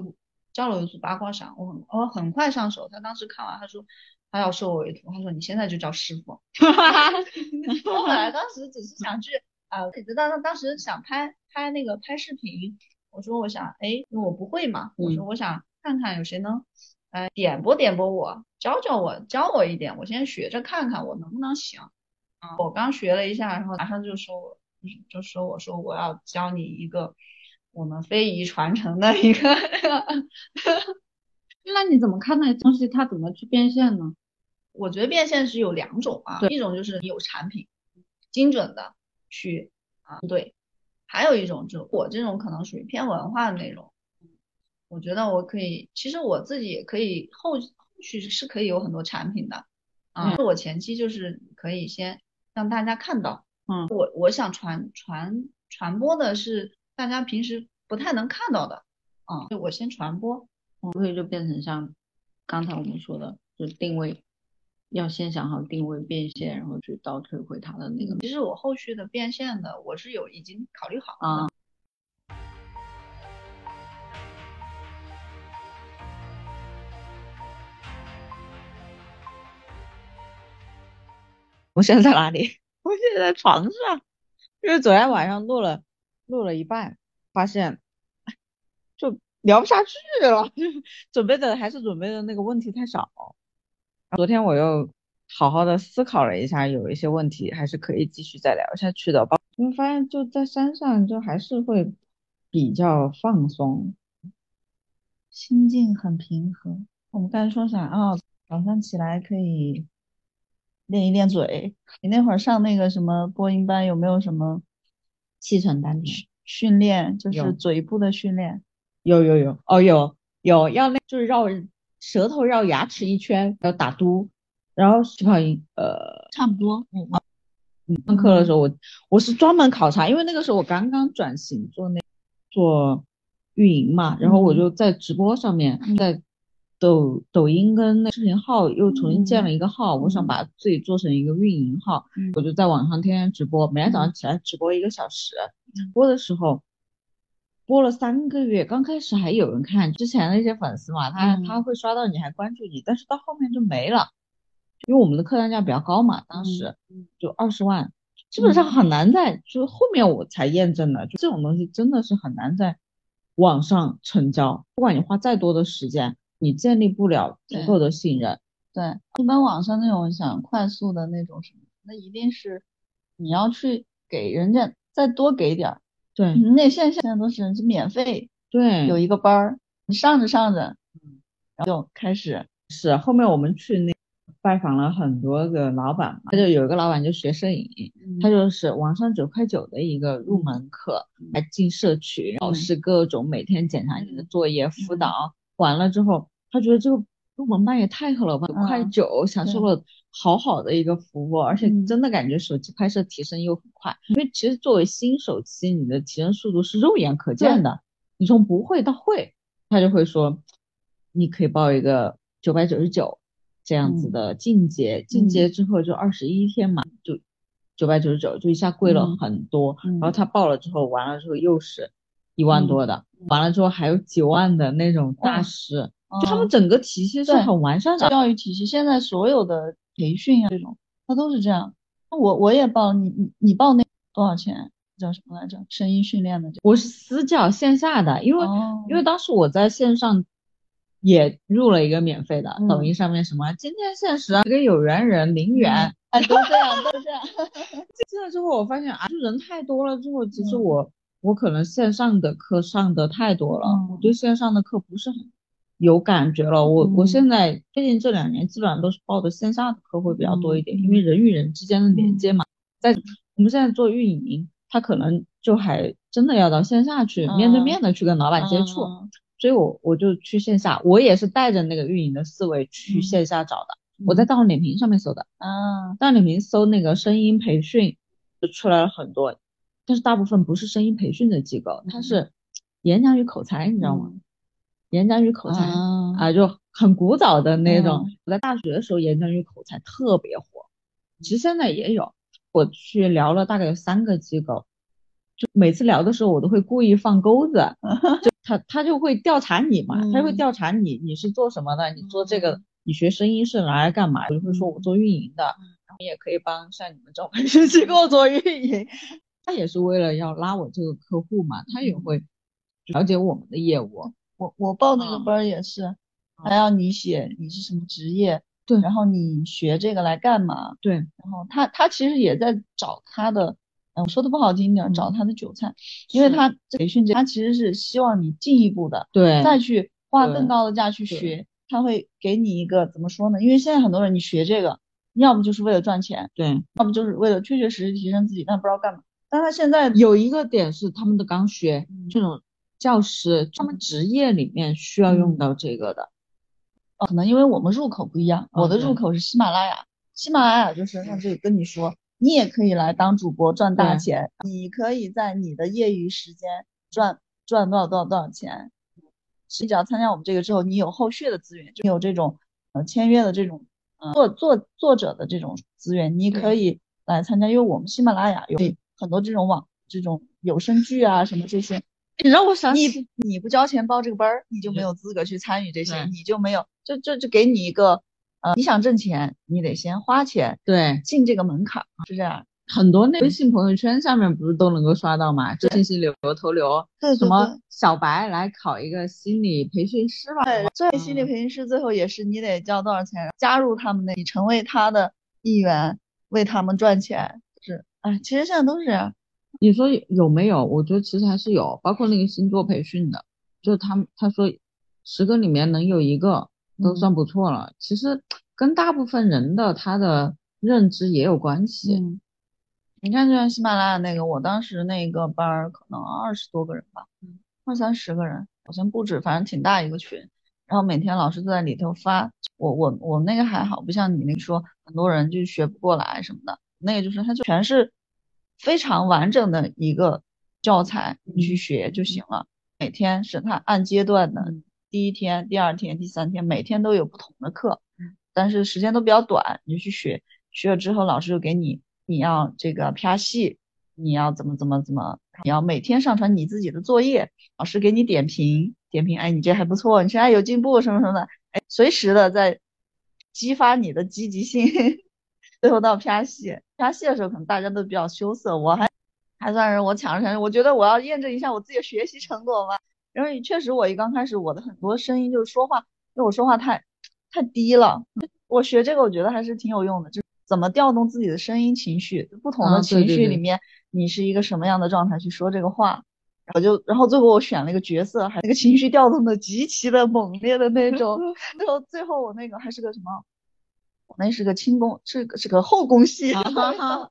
教了我一组八卦掌，我很我很快上手。他当时看完，他说他要收我为徒，他说你现在就叫师傅。我本来当时只是想去啊，你知道他当时想拍拍那个拍视频，我说我想哎，因为我不会嘛，我说我想看看有谁能呃点拨点拨我，教教我，教我一点，我先学着看看我能不能行。啊，我刚学了一下，然后马上就说我就说我说我要教你一个我们非遗传承的一个 那你怎么看那东西？它怎么去变现呢？我觉得变现是有两种啊，一种就是你有产品，精准的去啊对，还有一种就是我这种可能属于偏文化的内容，我觉得我可以，其实我自己也可以后后续是可以有很多产品的啊，我前期就是可以先让大家看到，嗯，我我想传传传播的是大家平时不太能看到的，啊，我先传播，所以就变成像刚才我们说的，就定位。要先想好定位变现，然后去倒退回它的那个。其实我后续的变现的，我是有已经考虑好了。啊。我现在在哪里？我现在在床上，因为昨天晚上录了录了一半，发现就聊不下去了，就准备的还是准备的那个问题太少。昨天我又。好好的思考了一下，有一些问题还是可以继续再聊下去的。因为发现就在山上，就还是会比较放松，心境很平和。我们刚才说啥啊？早上起来可以练一练嘴。你那会儿上那个什么播音班，有没有什么气沉丹田训练？就是嘴部的训练。有有有哦，有有要那，就是绕舌头绕牙齿一圈，要打嘟。然后气泡音，呃，差不多。嗯嗯。上课的时候，我我是专门考察，因为那个时候我刚刚转型做那做运营嘛，然后我就在直播上面，在抖抖音跟那视频号又重新建了一个号，我想把自己做成一个运营号，我就在网上天天直播，每天早上起来直播一个小时，播的时候。播了三个月，刚开始还有人看，之前那些粉丝嘛，他他会刷到你，还关注你，但是到后面就没了，因为我们的客单价比较高嘛，当时就二十万，基本上很难在，就是后面我才验证的，就这种东西真的是很难在网上成交，不管你花再多的时间，你建立不了足够的信任。对，一般网上那种想快速的那种什么，那一定是你要去给人家再多给点儿。对，那线下现在都是是免费，对，有一个班儿，你上着上着，嗯，然后就开始。是后面我们去那拜访了很多个老板嘛，他就有一个老板就学摄影，他就是网上九块九的一个入门课，还进社群，老师各种每天检查你的作业辅导，完了之后他觉得这个。入门班也太好了吧，九块九享受了好好的一个服务，而且真的感觉手机拍摄提升又很快。因为其实作为新手期，你的提升速度是肉眼可见的。你从不会到会，他就会说，你可以报一个九百九十九这样子的进阶，进阶之后就二十一天嘛，就九百九十九，就一下贵了很多。然后他报了之后，完了之后又是一万多的，完了之后还有几万的那种大师。就他们整个体系是很完善的教育体系，现在所有的培训啊这种，它都是这样。我我也报，你你你报那多少钱？叫什么来着？声音训练的？我是私教线下的，因为因为当时我在线上也入了一个免费的，抖音上面什么今天限时一个有缘人零元，哎都这样都这样。进了之后我发现啊，就人太多了之后，其实我我可能线上的课上的太多了，我对线上的课不是很。有感觉了，我我现在最近这两年基本上都是报的线下的课会比较多一点，因为人与人之间的连接嘛，在我们现在做运营，他可能就还真的要到线下去面对面的去跟老板接触，所以我我就去线下，我也是带着那个运营的思维去线下找的，我在大众点评上面搜的，啊，大众点评搜那个声音培训就出来了很多，但是大部分不是声音培训的机构，它是演讲与口才，你知道吗？演讲与口才啊，就很古早的那种。我在大学的时候，演讲与口才特别火。其实现在也有。我去聊了大概有三个机构，就每次聊的时候，我都会故意放钩子，就他他就会调查你嘛，他就会调查你，你是做什么的？你做这个，你学声音是拿来干嘛？我就会说我做运营的，然后也可以帮像你们这种培训机构做运营。他也是为了要拉我这个客户嘛，他也会了解我们的业务。我我报那个班也是，还要你写你是什么职业，对，然后你学这个来干嘛，对，然后他他其实也在找他的，嗯，我说的不好听点，找他的韭菜，因为他培训这他其实是希望你进一步的，对，再去花更高的价去学，他会给你一个怎么说呢？因为现在很多人你学这个，要么就是为了赚钱，对，要么就是为了确确实实提升自己，但不知道干嘛。但他现在有一个点是他们的刚需这种。教师他们职业里面需要用到这个的，哦，可能因为我们入口不一样，我的入口是喜马拉雅，喜马拉雅就是他就跟你说，你也可以来当主播赚大钱，你可以在你的业余时间赚赚多少多少多少钱，你只要参加我们这个之后，你有后续的资源，就有这种呃签约的这种呃作作作者的这种资源，你可以来参加，因为我们喜马拉雅有很多这种网这种有声剧啊什么这些。你让我想起，你不交钱报这个班儿，你就没有资格去参与这些，你就没有，就就就给你一个，呃，你想挣钱，你得先花钱，对，进这个门槛是这样。很多那微信朋友圈下面不是都能够刷到吗？这信息流投流，对什么小白来考一个心理培训师吧？对，所以心理培训师最后也是你得交多少钱，加入他们的，你成为他的一员，为他们赚钱。其实现在都是这样。你说有没有？我觉得其实还是有，包括那个星座培训的，就他他说十个里面能有一个都算不错了。其实跟大部分人的他的认知也有关系。你看，就像喜马拉雅那个，我当时那个班儿可能二十多个人吧，二三十个人，好像不止，反正挺大一个群。然后每天老师都在里头发，我我我那个还好，不像你那个说很多人就学不过来什么的，那个就是他就全是。非常完整的一个教材，你去学就行了。每天是它按阶段的，第一天、第二天、第三天，每天都有不同的课，但是时间都比较短，你就去学。学了之后，老师就给你，你要这个啪戏，你要怎么怎么怎么，你要每天上传你自己的作业，老师给你点评点评，哎，你这还不错，你现在有进步什么什么的，哎，随时的在激发你的积极性。最后到啪戏，啪戏的时候可能大家都比较羞涩，我还还算是我抢着抢着，我觉得我要验证一下我自己的学习成果嘛。因为确实我一刚开始我的很多声音就是说话，因为我说话太太低了。我学这个我觉得还是挺有用的，就怎么调动自己的声音情绪，不同的情绪里面你是一个什么样的状态去说这个话。我就然后最后我选了一个角色，还那个情绪调动的极其的猛烈的那种。最后最后我那个还是个什么？我那是个清宫，是个是个后宫戏。然后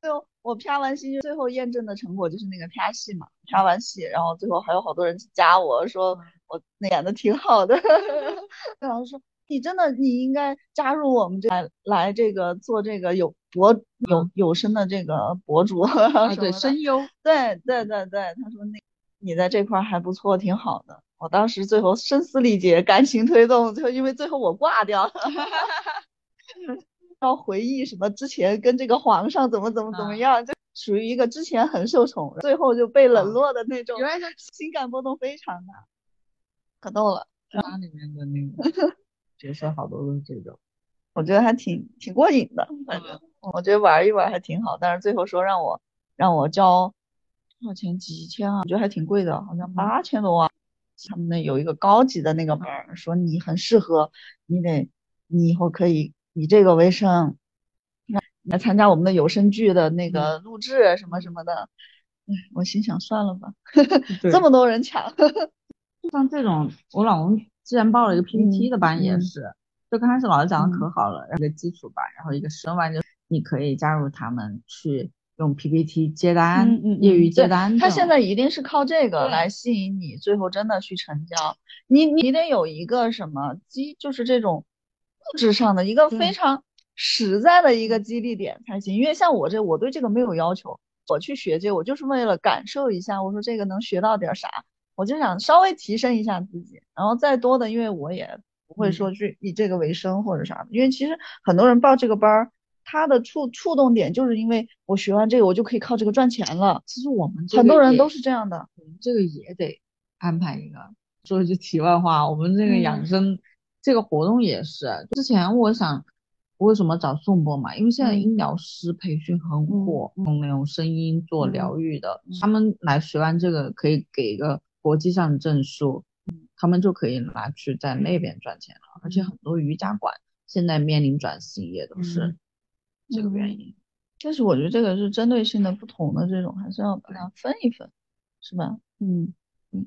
最后我啪完戏，最后验证的成果就是那个啪戏嘛。啪完戏，然后最后还有好多人去加我说我演的挺好的。然后说你真的你应该加入我们这来来这个做这个有博有有声的这个博主。对声优。对对对对，他说那你在这块还不错，挺好的。我当时最后声嘶力竭，感情推动，最后因为最后我挂掉了，要回忆什么之前跟这个皇上怎么怎么怎么样，就属于一个之前很受宠，最后就被冷落的那种，原来情感波动非常大，可逗了。家里面的那个 角色好多都是这种，我觉得还挺挺过瘾的，反正我觉得玩一玩还挺好，但是最后说让我让我交多少钱几千啊，我觉得还挺贵的，好像八千多万。他们那有一个高级的那个班儿，说你很适合，你得，你以后可以以这个为生，来参加我们的有声剧的那个录制什么什么的。哎，我心想算了吧，这么多人抢。像这种，我老公之前报了一个 PPT 的班，也是，就刚开始老师讲的可好了，一个基础班，然后一个深班，就你可以加入他们去。用 PPT 接单，业余接单，他现在一定是靠这个来吸引你，最后真的去成交。你你得有一个什么激，就是这种物质上的一个非常实在的一个激励点才行。因为像我这，我对这个没有要求，我去学这，我就是为了感受一下，我说这个能学到点啥，我就想稍微提升一下自己。然后再多的，因为我也不会说去以这个为生或者啥的，因为其实很多人报这个班儿。他的触触动点就是因为我学完这个，我就可以靠这个赚钱了。其实我们很多人都是这样的，我们这个也得安排一个。说一句题外话，我们这个养生这个活动也是。之前我想，为什么找宋波嘛？因为现在音疗师培训很火，用那种声音做疗愈的，他们来学完这个可以给一个国际上的证书，他们就可以拿去在那边赚钱了。而且很多瑜伽馆现在面临转型，也都是。这个原因，但是我觉得这个是针对性的不同的这种，还是要把它分一分，是吧？嗯，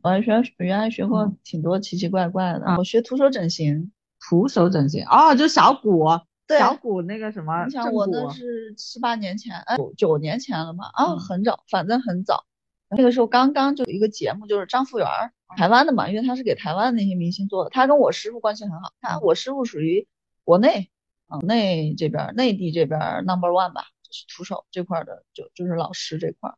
我还学原来学过挺多奇奇怪怪的，我学徒手整形，徒手整形哦，就小骨，小骨那个什么，你想我那是七八年前，哎，九九年前了嘛？啊，很早，反正很早，那个时候刚刚就有一个节目，就是张富源，台湾的嘛，因为他是给台湾那些明星做的，他跟我师傅关系很好，他我师傅属于国内。内这边内地这边 number one 吧，就是徒手这块的，就就是老师这块。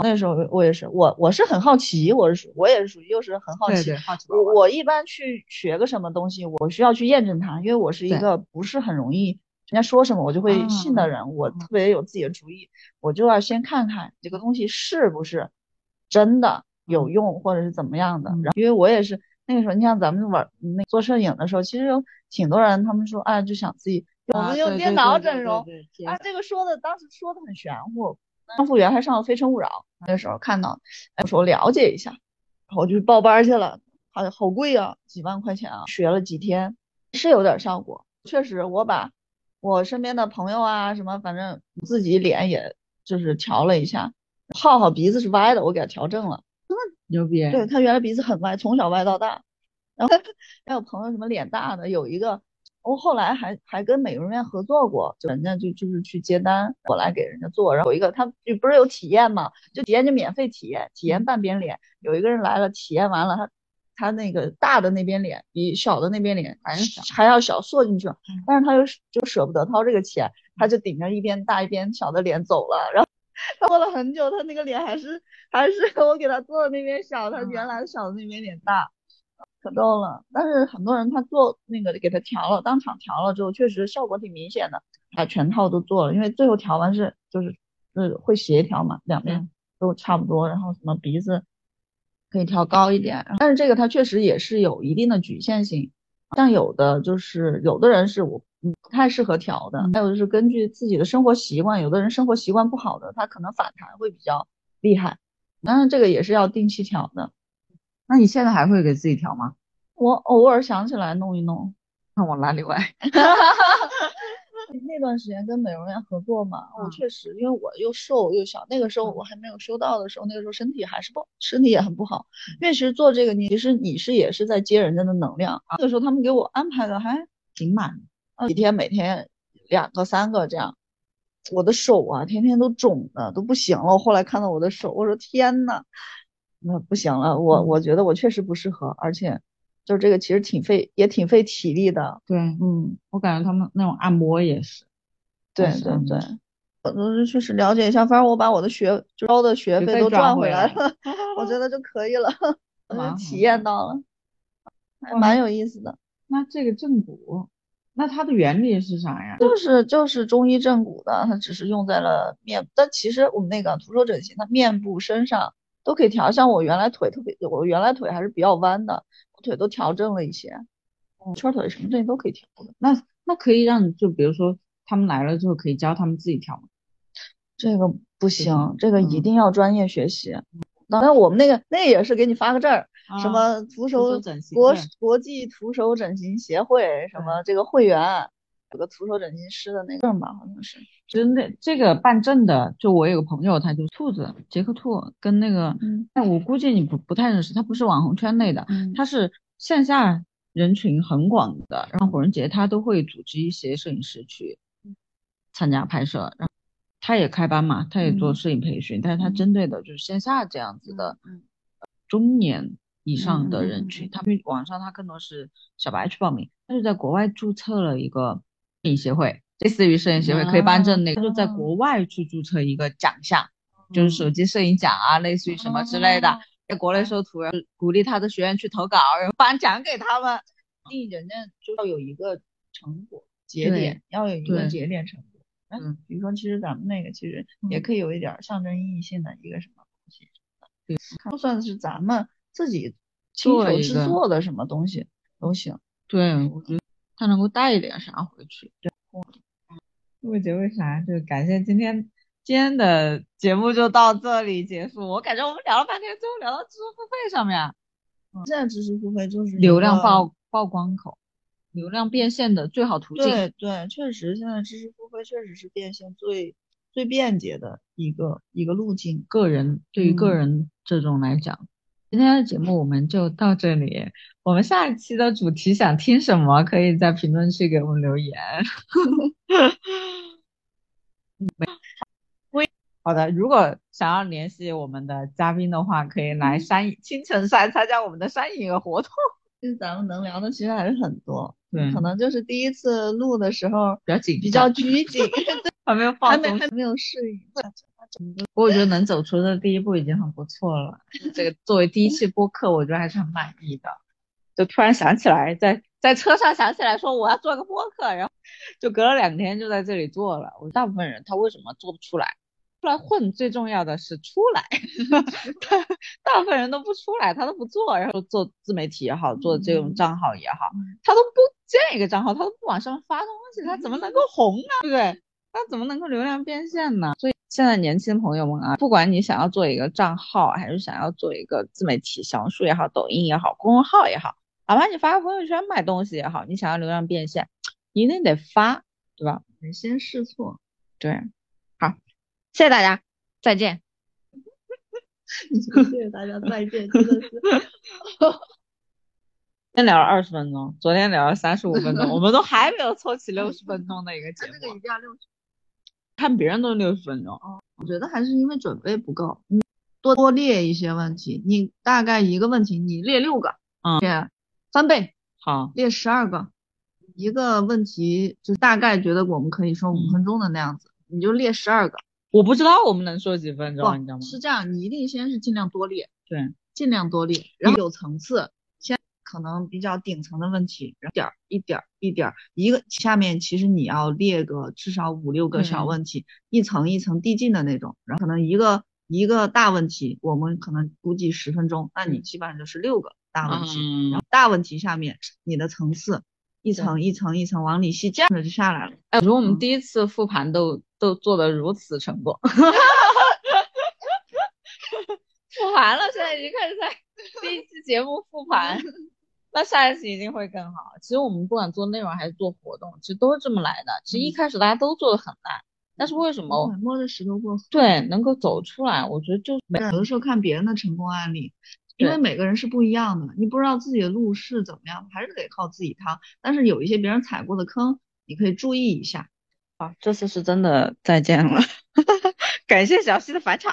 那时候我也是，我我是很好奇，我是属我也是属于又是很好奇。好奇。我我一般去学个什么东西，我需要去验证它，因为我是一个不是很容易人家说什么我就会信的人，我特别有自己的主意，我就要先看看这个东西是不是真的有用或者是怎么样的。然后因为我也是那个时候，你像咱们玩那做摄影的时候，其实有挺多人，他们说哎就想自己。我们用电脑整容啊，这个说的当时说的很玄乎。张富源还上了《非诚勿扰》，那个时候看到，我说了解一下，然后我就报班去了，好好贵啊，几万块钱啊，学了几天，是有点效果。确实，我把我身边的朋友啊什么，反正自己脸也就是调了一下。浩浩鼻子是歪的，我给他调正了。真的牛逼？对他原来鼻子很歪，从小歪到大。然后还有朋友什么脸大的，有一个。我后来还还跟美容院合作过，就人家就就是去接单，我来给人家做。然后有一个他就不是有体验嘛，就体验就免费体验，体验半边脸。有一个人来了，体验完了，他他那个大的那边脸比小的那边脸还小，还要小缩进去了，但是他又就舍不得掏这个钱，他就顶着一边大一边小的脸走了。然后他过了很久，他那个脸还是还是 我给他做的那边小，他原来小的那边脸大，可逗了。但是很多人他做那个给他调了，当场调了之后，确实效果挺明显的，把全套都做了，因为最后调完是就是是会协调嘛，两边都差不多，然后什么鼻子可以调高一点，但是这个它确实也是有一定的局限性，像有的就是有的人是我。嗯，不太适合调的。还有就是根据自己的生活习惯，有的人生活习惯不好的，他可能反弹会比较厉害。当然，这个也是要定期调的。那你现在还会给自己调吗？我偶尔想起来弄一弄。那我哪里歪？那段时间跟美容院合作嘛，我确实因为我又瘦又小，那个时候我还没有修到的时候，那个时候身体还是不，身体也很不好。因为其实做这个，你其实你是也是在接人家的能量。那个时候他们给我安排的还挺满。几天每天两个三个这样，我的手啊天天都肿的都不行了。我后来看到我的手，我说天呐，那不行了。我我觉得我确实不适合，而且就是这个其实挺费也挺费体力的。对，嗯，我感觉他们那种按摩也是。对对对，我都是确实了解一下，反正我把我的学交的学费都赚回来了，我觉得就可以了。我就体验到了，还蛮有意思的。那这个正骨。那它的原理是啥呀？就是就是中医正骨的，它只是用在了面，但其实我们那个徒手整形，它面部、身上都可以调。像我原来腿特别，我原来腿还是比较弯的，我腿都调正了一些，圈腿什么这些都可以调的。那那可以让你就比如说他们来了之后，可以教他们自己调吗？这个不行，这个一定要专业学习。那我们那个那也是给你发个证儿。什么徒手国国际徒手整形协会什么这个会员，有个徒手整形师的那个证吧，好像是。真的，这个办证的，就我有个朋友，他就兔子杰克兔，跟那个，但我估计你不不太认识，他不是网红圈内的，他是线下人群很广的。然后火人节他都会组织一些摄影师去参加拍摄，然后他也开班嘛，他也做摄影培训，但是他针对的就是线下这样子的中年。以上的人群，他们网上他更多是小白去报名，他就在国外注册了一个摄影协会，类似于摄影协会可以颁证那个，他就在国外去注册一个奖项，就是手机摄影奖啊，类似于什么之类的，在国内收徒，鼓励他的学员去投稿，然后颁奖给他们。定人家就要有一个成果节点，要有一个节点成果。嗯，比如说，其实咱们那个其实也可以有一点象征意义性的一个什么东西什么的，就算是咱们。自己亲手制作的什么东西都行，对我觉得他能够带一点啥回去。对，为结为啥？就感谢今天今天的节目就到这里结束。我感觉我们聊了半天，最后聊到知识付费上面。现在知识付费就是流量曝曝光口，流量变现的最好途径。对对，确实现在知识付费确实是变现最最便捷的一个一个路径。个人对于个人这种来讲。今天的节目我们就到这里，我们下一期的主题想听什么，可以在评论区给我们留言。好的，如果想要联系我们的嘉宾的话，可以来山青城山参加我们的山影活动。其实咱们能聊的其实还是很多，对，可能就是第一次录的时候比较紧，比较拘谨，还没有放松，还没有适应。我觉得能走出这第一步已经很不错了。这个作为第一期播客，我觉得还是很满意的。就突然想起来，在在车上想起来说我要做个播客，然后就隔了两天就在这里做了。我大部分人他为什么做不出来？出来混最重要的是出来，他大部分人都不出来，他都不做，然后做自媒体也好，做这种账号也好，他都不建一个账号，他都不往上发东西，他怎么能够红呢？对不对？他怎么能够流量变现呢？所以。现在年轻朋友们啊，不管你想要做一个账号，还是想要做一个自媒体，小红书也好，抖音也好，公众号也好，哪怕你发个朋友圈卖东西也好，你想要流量变现，一定得发，对吧？得先试错。对，好，谢谢大家，再见。谢谢大家，再见，真的是。先聊了二十分钟，昨天聊了三十五分钟，我们都还没有凑齐六十分钟的一个 节目。这个一定要六十。看别人都六十分钟，哦，我觉得还是因为准备不够，你多多列一些问题，你大概一个问题你列六个，嗯，列翻倍，好，列十二个，一个问题就大概觉得我们可以说五分钟的那样子，你就列十二个，我不知道我们能说几分钟，你知道吗？是这样，你一定先是尽量多列，对，尽量多列，然后有层次，先可能比较顶层的问题，然后点儿一点儿一点儿。一个下面其实你要列个至少五六个小嗯。问题，一层一层递进的那种，然后可能一个一个大问题，我们可能估计十分钟，那你嗯基本上就是六个大问题，嗯然后大问题下面你的层次一层一层一层往里细，这样着就下来了。哎，我觉得我们嗯。第一次复盘都都做得如此成功，复盘了，现在已经开始在 第一期节目复盘，那下一次一定会更好。其实我们不管做内容还是做活动，其实都是这么来的。其实一开始大家都做的很烂，但是为什么对摸着石头过河。对能够走出来？我觉得就是每有的时候看别人的成功案例，因为每个人是不一样的，你不知道自己的路是怎么样，还是得靠自己趟。但是有一些别人踩过的坑，你可以注意一下。啊，这次是真的再见了，感谢小溪的返场。